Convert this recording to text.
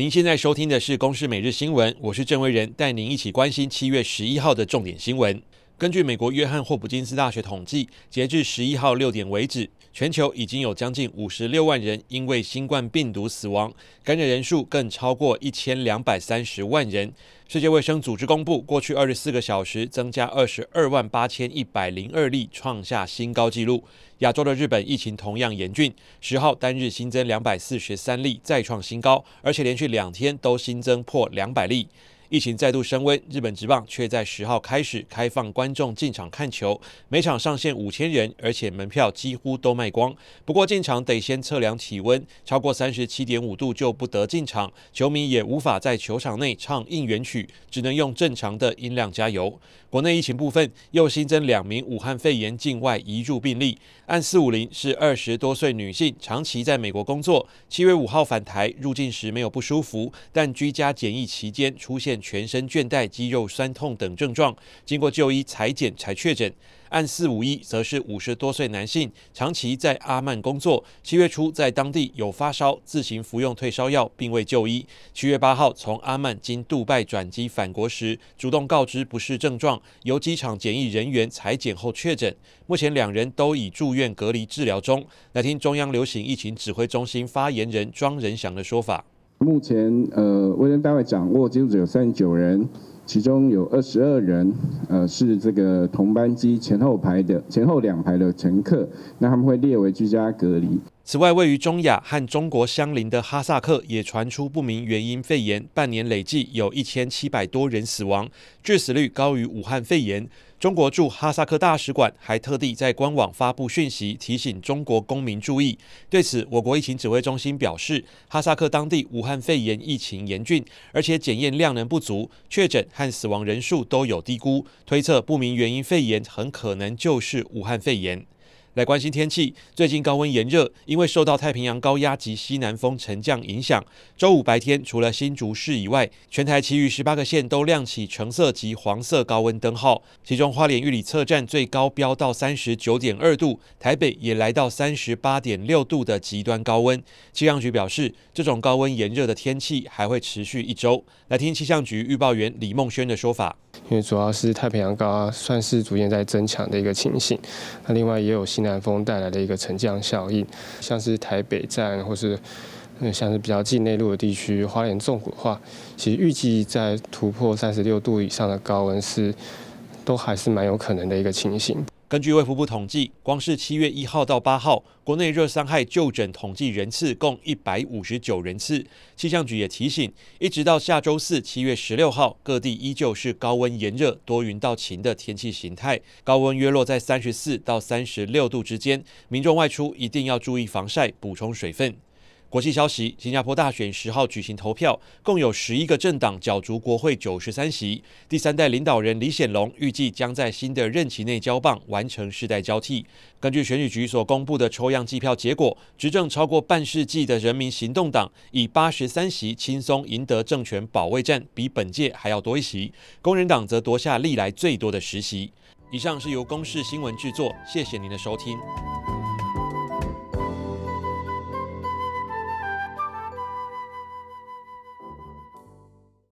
您现在收听的是《公视每日新闻》，我是郑维仁，带您一起关心七月十一号的重点新闻。根据美国约翰霍普金斯大学统计，截至十一号六点为止，全球已经有将近五十六万人因为新冠病毒死亡，感染人数更超过一千两百三十万人。世界卫生组织公布，过去二十四个小时增加二十二万八千一百零二例，创下新高纪录。亚洲的日本疫情同样严峻，十号单日新增两百四十三例，再创新高，而且连续两天都新增破两百例。疫情再度升温，日本职棒却在十号开始开放观众进场看球，每场上限五千人，而且门票几乎都卖光。不过进场得先测量体温，超过三十七点五度就不得进场，球迷也无法在球场内唱应援曲，只能用正常的音量加油。国内疫情部分又新增两名武汉肺炎境外移入病例，按四五零是二十多岁女性，长期在美国工作，七月五号返台入境时没有不舒服，但居家检疫期间出现全身倦怠、肌肉酸痛等症状，经过就医裁检才确诊。案四五一则是五十多岁男性，长期在阿曼工作，七月初在当地有发烧，自行服用退烧药，并未就医。七月八号从阿曼经杜拜转机返国时，主动告知不适症状，由机场检疫人员裁检后确诊。目前两人都已住院隔离治疗中。来听中央流行疫情指挥中心发言人庄仁祥的说法。目前，呃，卫生单位掌握接触者有三十九人，其中有二十二人，呃，是这个同班机前后排的前后两排的乘客，那他们会列为居家隔离。此外，位于中亚和中国相邻的哈萨克也传出不明原因肺炎，半年累计有一千七百多人死亡，致死率高于武汉肺炎。中国驻哈萨克大使馆还特地在官网发布讯息，提醒中国公民注意。对此，我国疫情指挥中心表示，哈萨克当地武汉肺炎疫情严峻，而且检验量能不足，确诊和死亡人数都有低估，推测不明原因肺炎很可能就是武汉肺炎。来关心天气，最近高温炎热，因为受到太平洋高压及西南风沉降影响，周五白天除了新竹市以外，全台其余十八个县都亮起橙色及黄色高温灯号。其中花莲玉里测站最高飙到三十九点二度，台北也来到三十八点六度的极端高温。气象局表示，这种高温炎热的天气还会持续一周。来听气象局预报员李梦轩的说法。因为主要是太平洋高压算是逐渐在增强的一个情形，那另外也有西南风带来的一个沉降效应，像是台北站或是嗯像是比较近内陆的地区，花莲纵谷的话，其实预计在突破三十六度以上的高温是都还是蛮有可能的一个情形。根据卫福部统计，光是七月一号到八号，国内热伤害就诊统计人次共一百五十九人次。气象局也提醒，一直到下周四七月十六号，各地依旧是高温炎热、多云到晴的天气形态，高温约落在三十四到三十六度之间，民众外出一定要注意防晒，补充水分。国际消息：新加坡大选十号举行投票，共有十一个政党角逐国会九十三席。第三代领导人李显龙预计将在新的任期内交棒，完成世代交替。根据选举局所公布的抽样计票结果，执政超过半世纪的人民行动党以八十三席轻松赢得政权保卫战，比本届还要多一席。工人党则夺下历来最多的十席。以上是由公视新闻制作，谢谢您的收听。